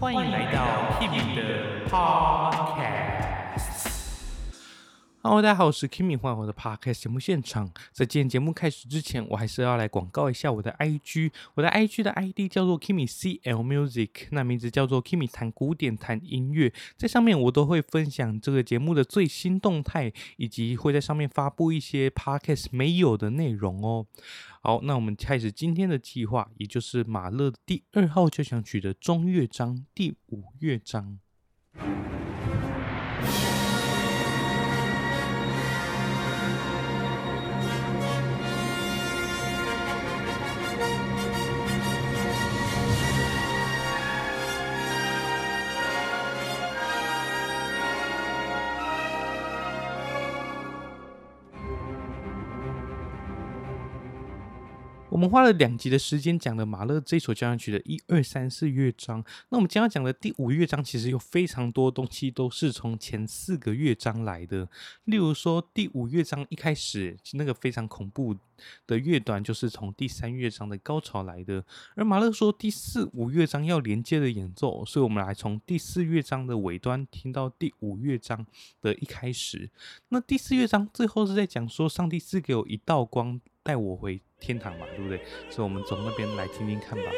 欢迎来到 Kimi 的 Podcast。Hello，大家好，我是 Kimi，欢迎我的 Podcast 节目现场。在今天节目开始之前，我还是要来广告一下我的 IG。我的 IG 的 ID 叫做 Kimi CL Music，那名字叫做 Kimi 弹古典弹音乐。在上面我都会分享这个节目的最新动态，以及会在上面发布一些 Podcast 没有的内容哦。好，那我们开始今天的计划，也就是马勒第二号交响曲的中乐章第五乐章。我们花了两集的时间讲了马勒这首交响曲的一二三四乐章。那我们将要讲的第五乐章，其实有非常多东西都是从前四个乐章来的。例如说，第五乐章一开始那个非常恐怖的乐段，就是从第三乐章的高潮来的。而马勒说第四五乐章要连接的演奏，所以我们来从第四乐章的尾端听到第五乐章的一开始。那第四乐章最后是在讲说，上帝赐给我一道光，带我回天堂嘛，对不对？所以，我们从那边来听听看吧。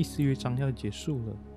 第四乐章要结束了。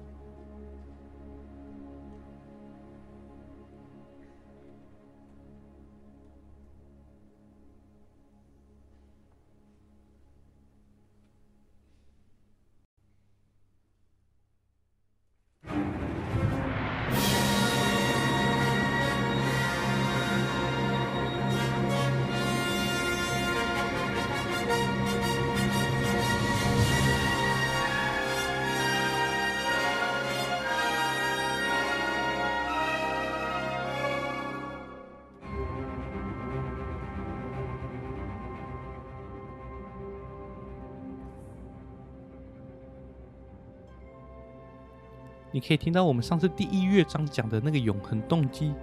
你可以听到我们上次第一乐章讲的那个永恒动机。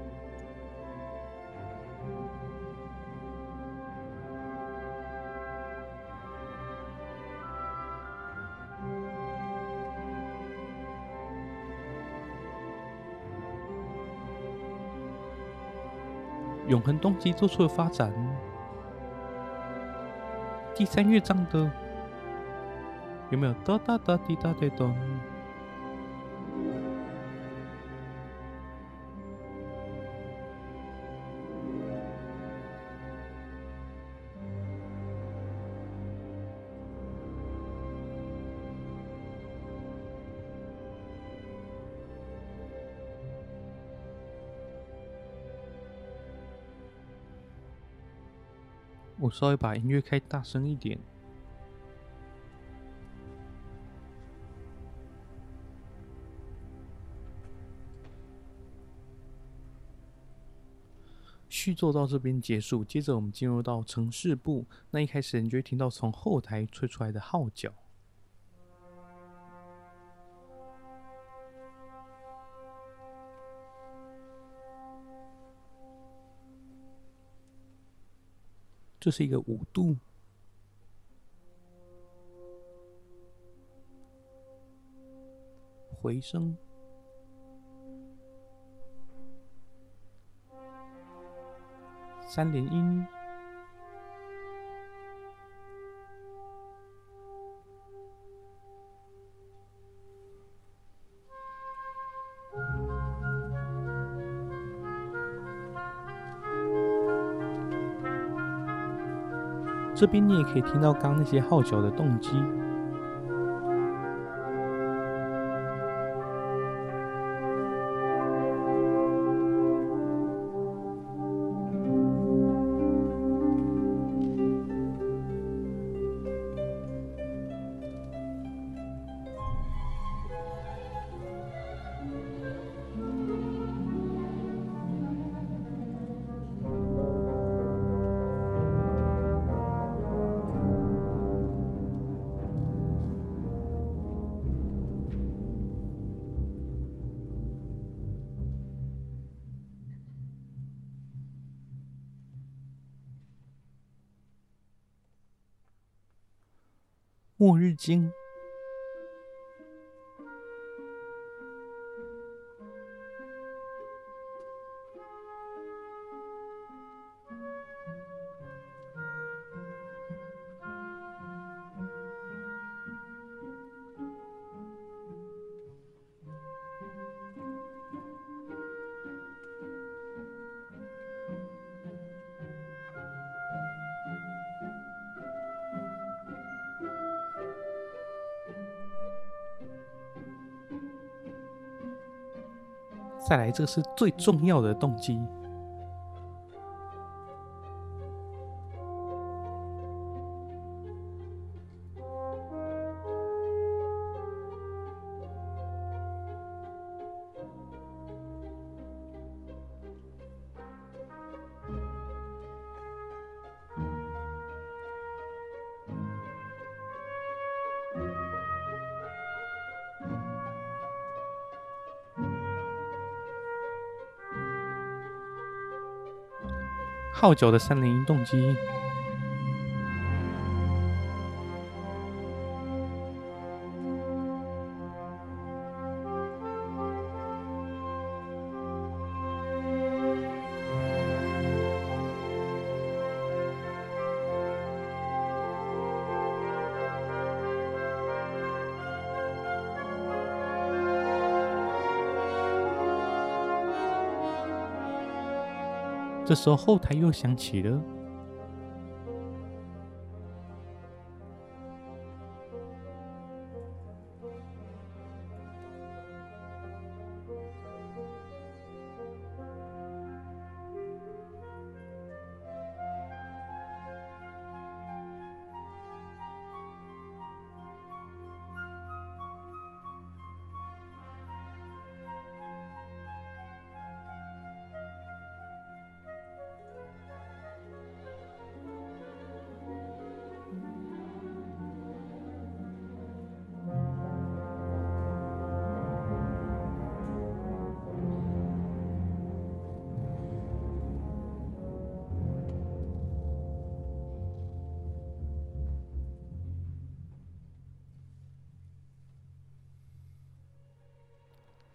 永恒动机做出了发展。第三乐章的有没有哒哒哒滴哒滴咚？我稍微把音乐开大声一点。续作到这边结束，接着我们进入到城市部。那一开始你就会听到从后台吹出来的号角。这是一个五度回声，三连音。这边你也可以听到刚那些号角的动机。经。带来，这是最重要的动机。号角的三连音动机。这时候后台又响起了。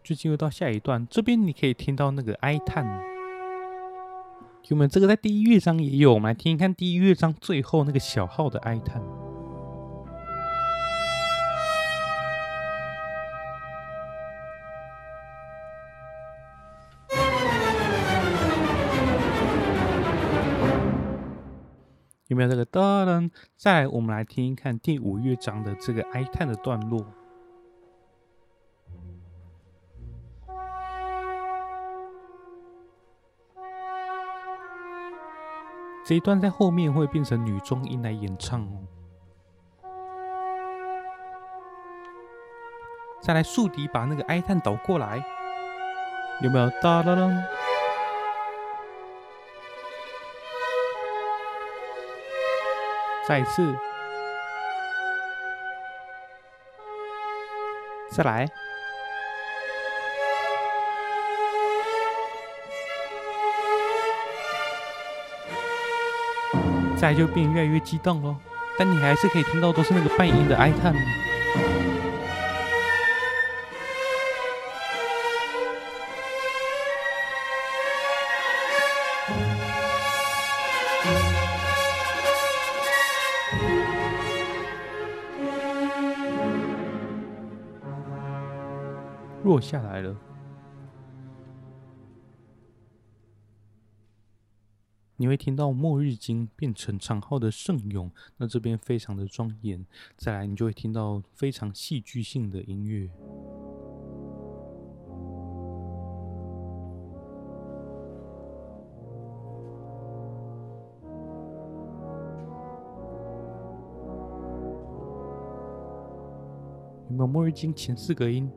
就进入到下一段，这边你可以听到那个哀叹。有没有这个在第一乐章也有，我们来听一看第一乐章最后那个小号的哀叹。有没有这个噔噔？再来，我们来听一看第五乐章的这个哀叹的段落。这一段在后面会变成女中音来演唱哦。再来竖笛把那个哀叹倒过来，有没有？哒哒哒。再一次，再来。就变越来越激动喽，但你还是可以听到都是那个半音的哀叹。落下来了。你会听到末日经变成长号的圣咏，那这边非常的庄严。再来，你就会听到非常戏剧性的音乐。有没有末日经前四个音？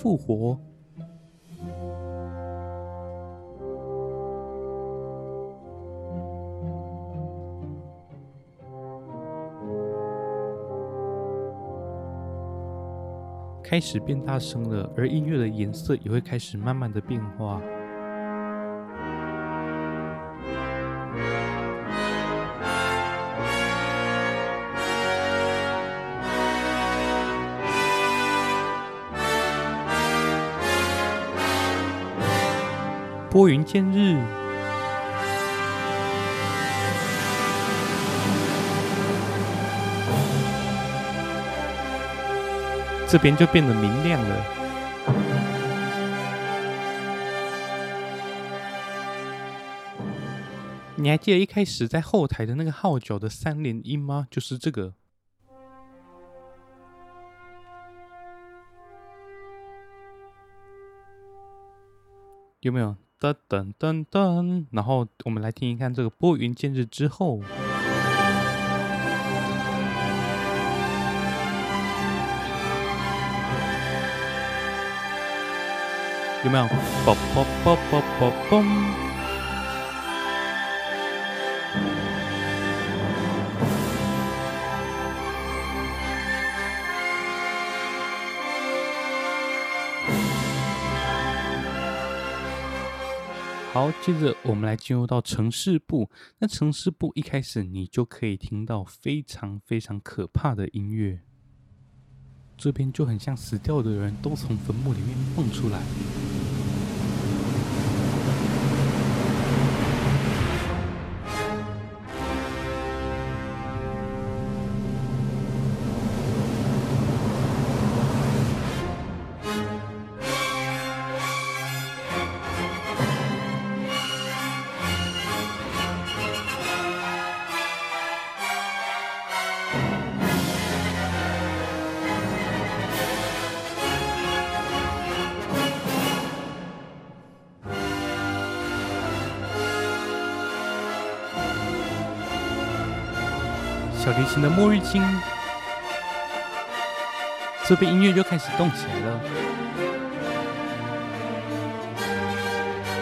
复活。开始变大声了，而音乐的颜色也会开始慢慢的变化。拨云见日。这边就变得明亮了。你还记得一开始在后台的那个号角的三连音吗？就是这个。有没有？噔噔噔噔。然后我们来听一看这个拨云见日之后。有没有？啵啵啵啵啵嘣！好，接着我们来进入到城市部。那城市部一开始，你就可以听到非常非常可怕的音乐。这边就很像死掉的人都从坟墓里面蹦出来。这边音乐就开始动起来了。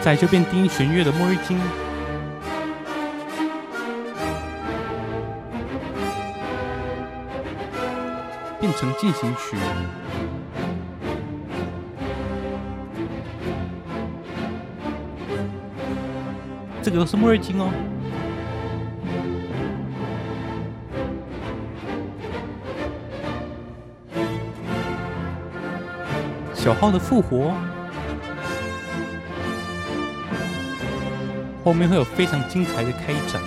再就变低音弦乐的末日金，变成进行曲，这个都是末日金哦。小号的复活，后面会有非常精彩的开展。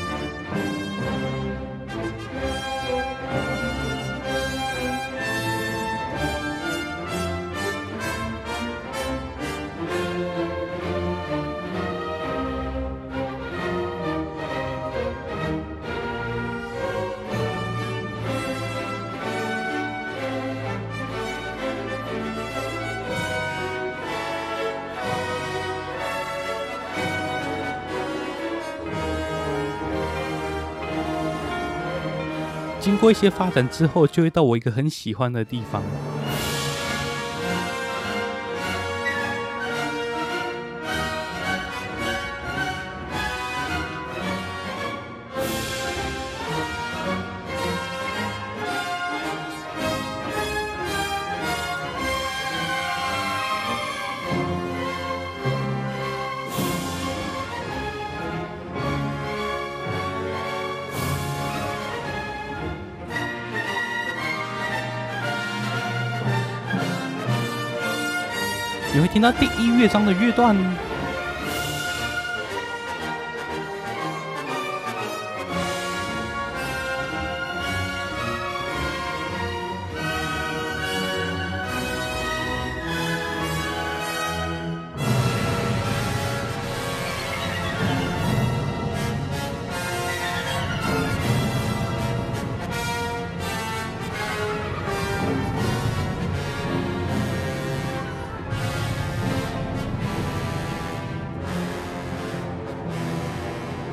过一些发展之后，就会到我一个很喜欢的地方。第一乐章的乐段，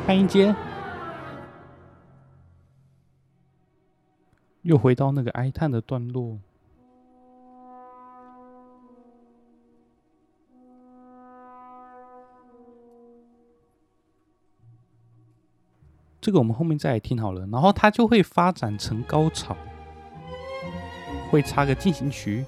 翻一阶，又回到那个哀叹的段落。这个我们后面再来听好了，然后它就会发展成高潮，会插个进行曲。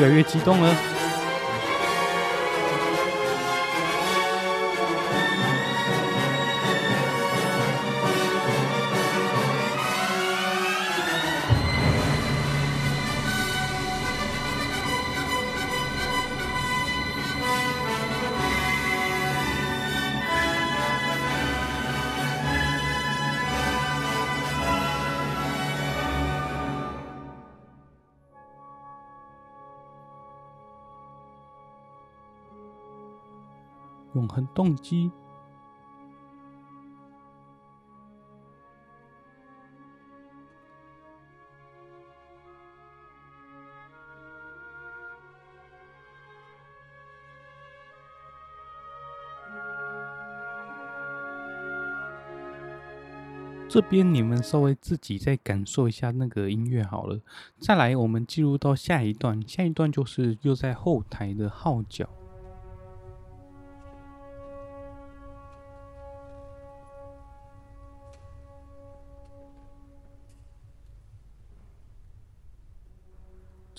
越来越激动了。永恒动机。这边你们稍微自己再感受一下那个音乐好了。再来，我们进入到下一段，下一段就是又在后台的号角。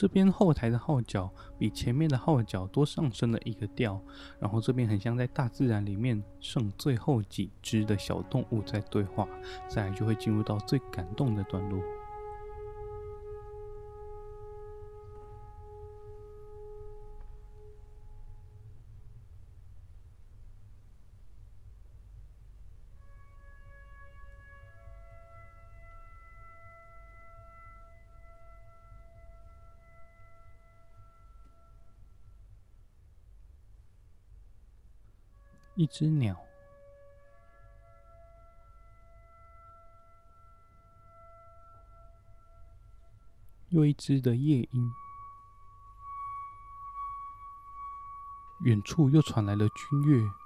这边后台的号角比前面的号角多上升了一个调，然后这边很像在大自然里面剩最后几只的小动物在对话，再来就会进入到最感动的段落。一只鸟，又一只的夜莺，远处又传来了军乐。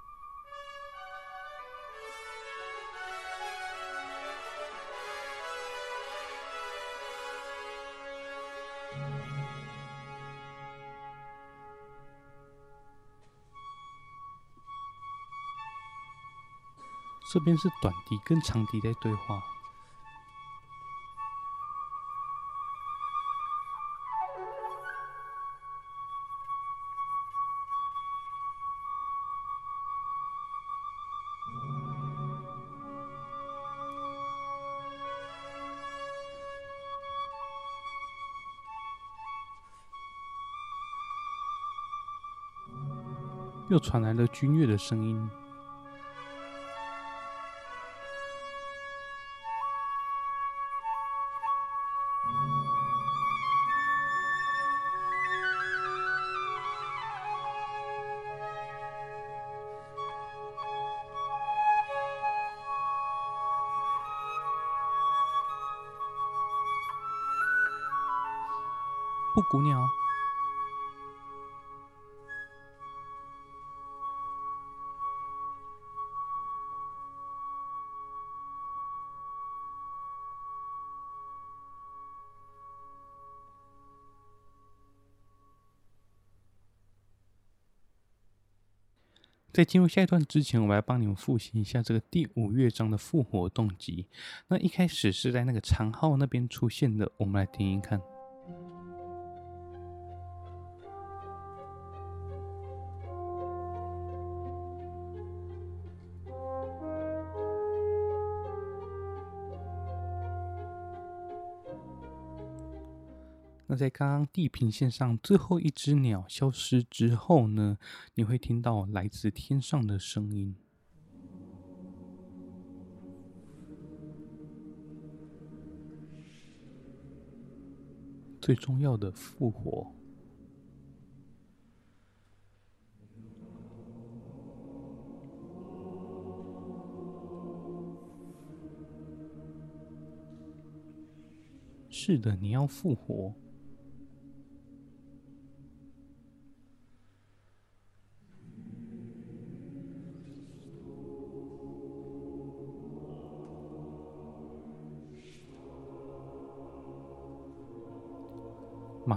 这边是短笛跟长笛在对话，又传来了军乐的声音。布谷鸟，在进入下一段之前，我来帮你们复习一下这个第五乐章的复活动机。那一开始是在那个长号那边出现的，我们来听听看。那在刚刚地平线上最后一只鸟消失之后呢，你会听到来自天上的声音。最重要的复活。是的，你要复活。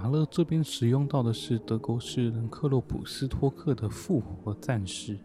勒这边使用到的是德国诗人克洛普斯托克的《复活战士》。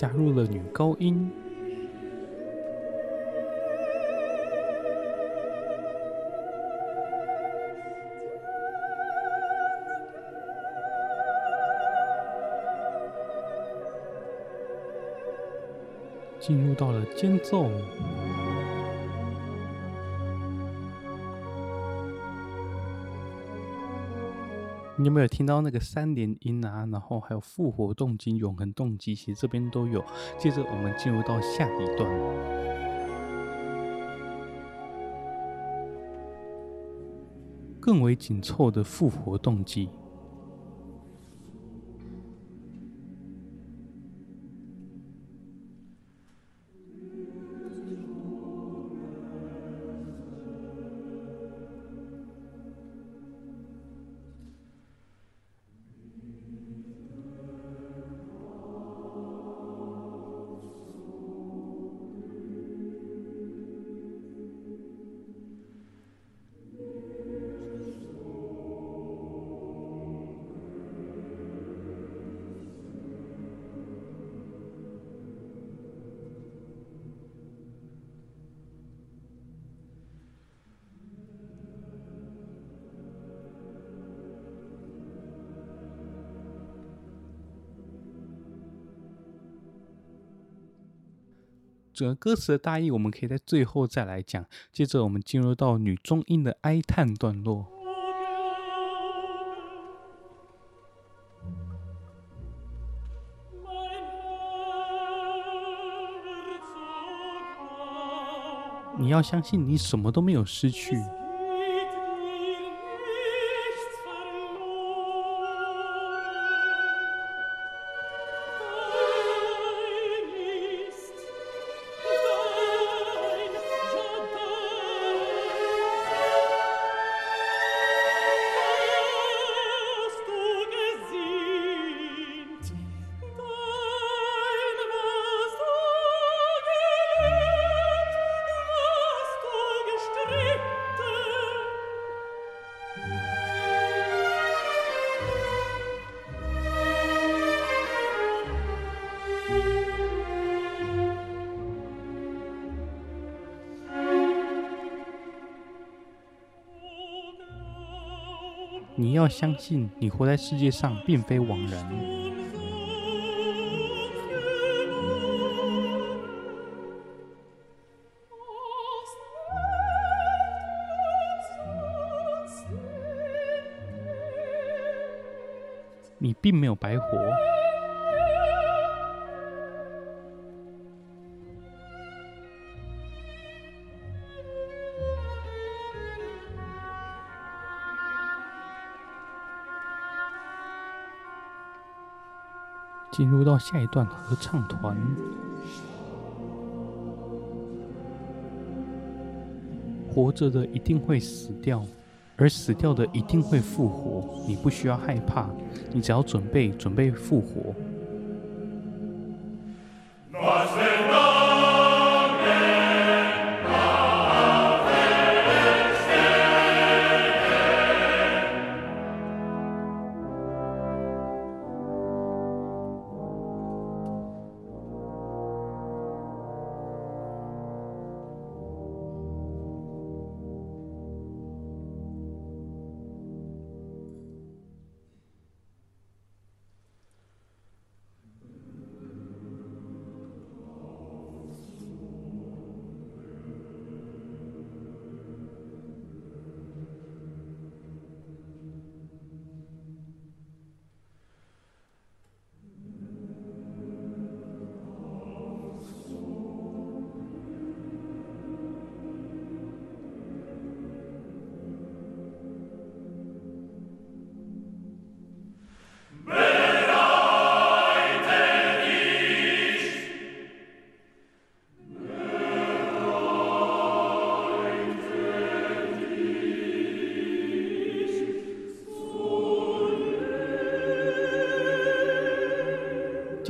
加入了女高音，进入到了间奏。你有没有听到那个三连音啊？然后还有复活动机、永恒动机，其实这边都有。接着我们进入到下一段，更为紧凑的复活动机。整个歌词的大意，我们可以在最后再来讲。接着，我们进入到女中音的哀叹段落。你要相信，你什么都没有失去。你要相信，你活在世界上并非枉然。你并没有白活。进入到下一段合唱团。活着的一定会死掉而死掉的一定会复活你不需要害怕你只要准备准备复活。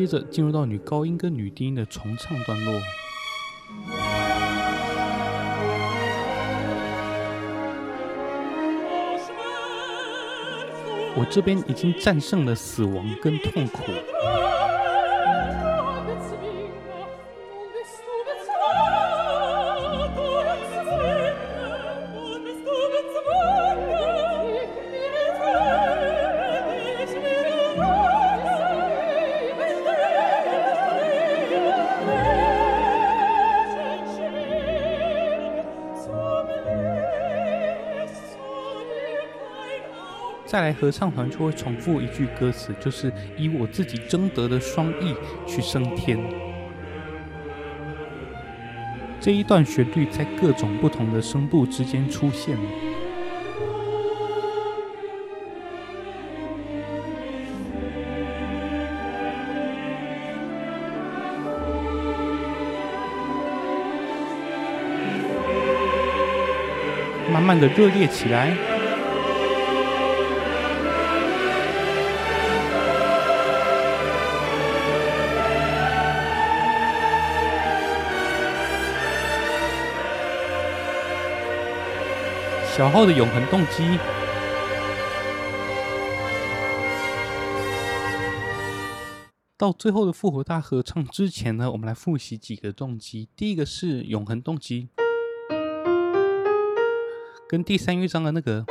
接着进入到女高音跟女低音的重唱段落。我这边已经战胜了死亡跟痛苦。来合唱团就会重复一句歌词，就是以我自己争得的双翼去升天。这一段旋律在各种不同的声部之间出现，慢慢的热烈起来。小号的永恒动机，到最后的复活大合唱之前呢，我们来复习几个动机。第一个是永恒动机，跟第三乐章的那个，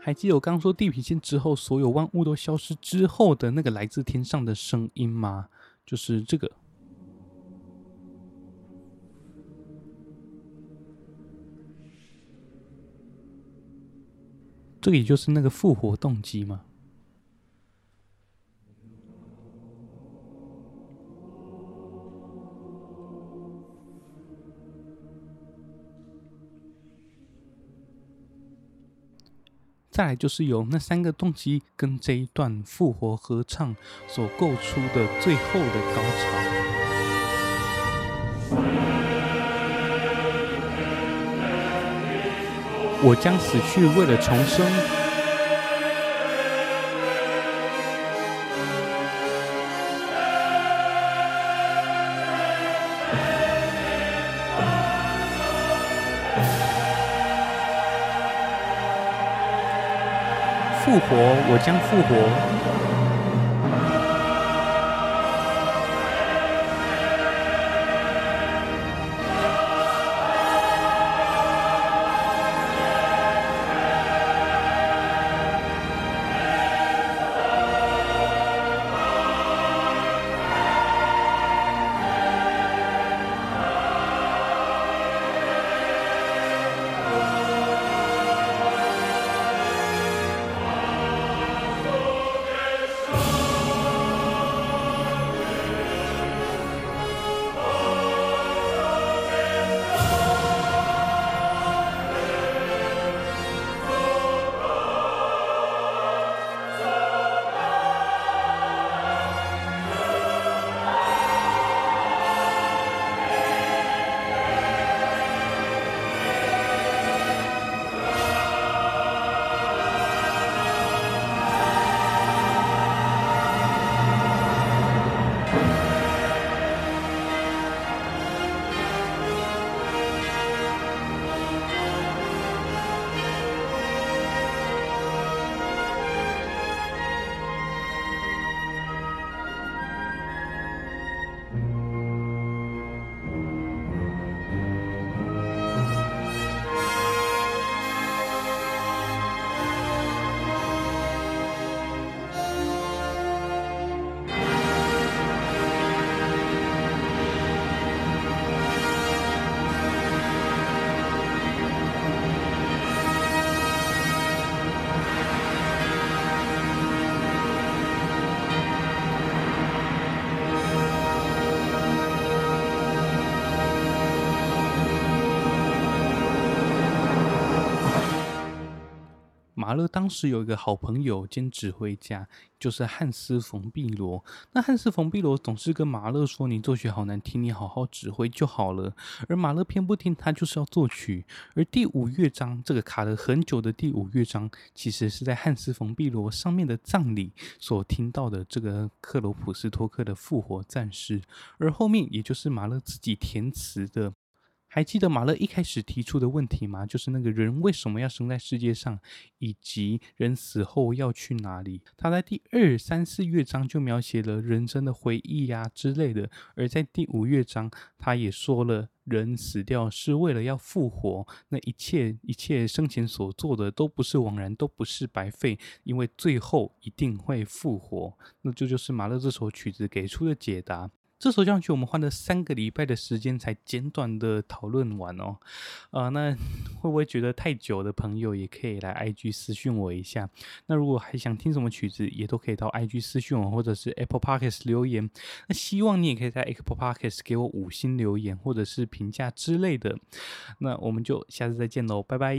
还记得我刚说地平线之后，所有万物都消失之后的那个来自天上的声音吗？就是这个。这里就是那个复活动机嘛。再来就是由那三个动机跟这一段复活合唱所构出的最后的高潮。我将死去，为了重生。复活，我将复活。马勒当时有一个好朋友兼指挥家，就是汉斯·冯·毕罗。那汉斯·冯·毕罗总是跟马勒说：“你作曲好难听，你好好指挥就好了。”而马勒偏不听，他就是要作曲。而第五乐章这个卡了很久的第五乐章，其实是在汉斯·冯·毕罗上面的葬礼所听到的这个克罗普斯托克的复活战士，而后面也就是马勒自己填词的。还记得马勒一开始提出的问题吗？就是那个人为什么要生在世界上，以及人死后要去哪里？他在第二、三、四乐章就描写了人生的回忆呀、之类的，而在第五乐章，他也说了人死掉是为了要复活，那一切一切生前所做的都不是枉然，都不是白费，因为最后一定会复活。那这就是马勒这首曲子给出的解答。这首交响曲我们花了三个礼拜的时间才简短的讨论完哦，啊、那 会不会觉得太久的朋友也可以来 IG 私讯我一下。那如果还想听什么曲子，也都可以到 IG 私讯我，或者是 Apple Podcast 留言。那希望你也可以在 Apple Podcast 给我五星留言或者是评价之类的。那我们就下次再见喽，拜拜。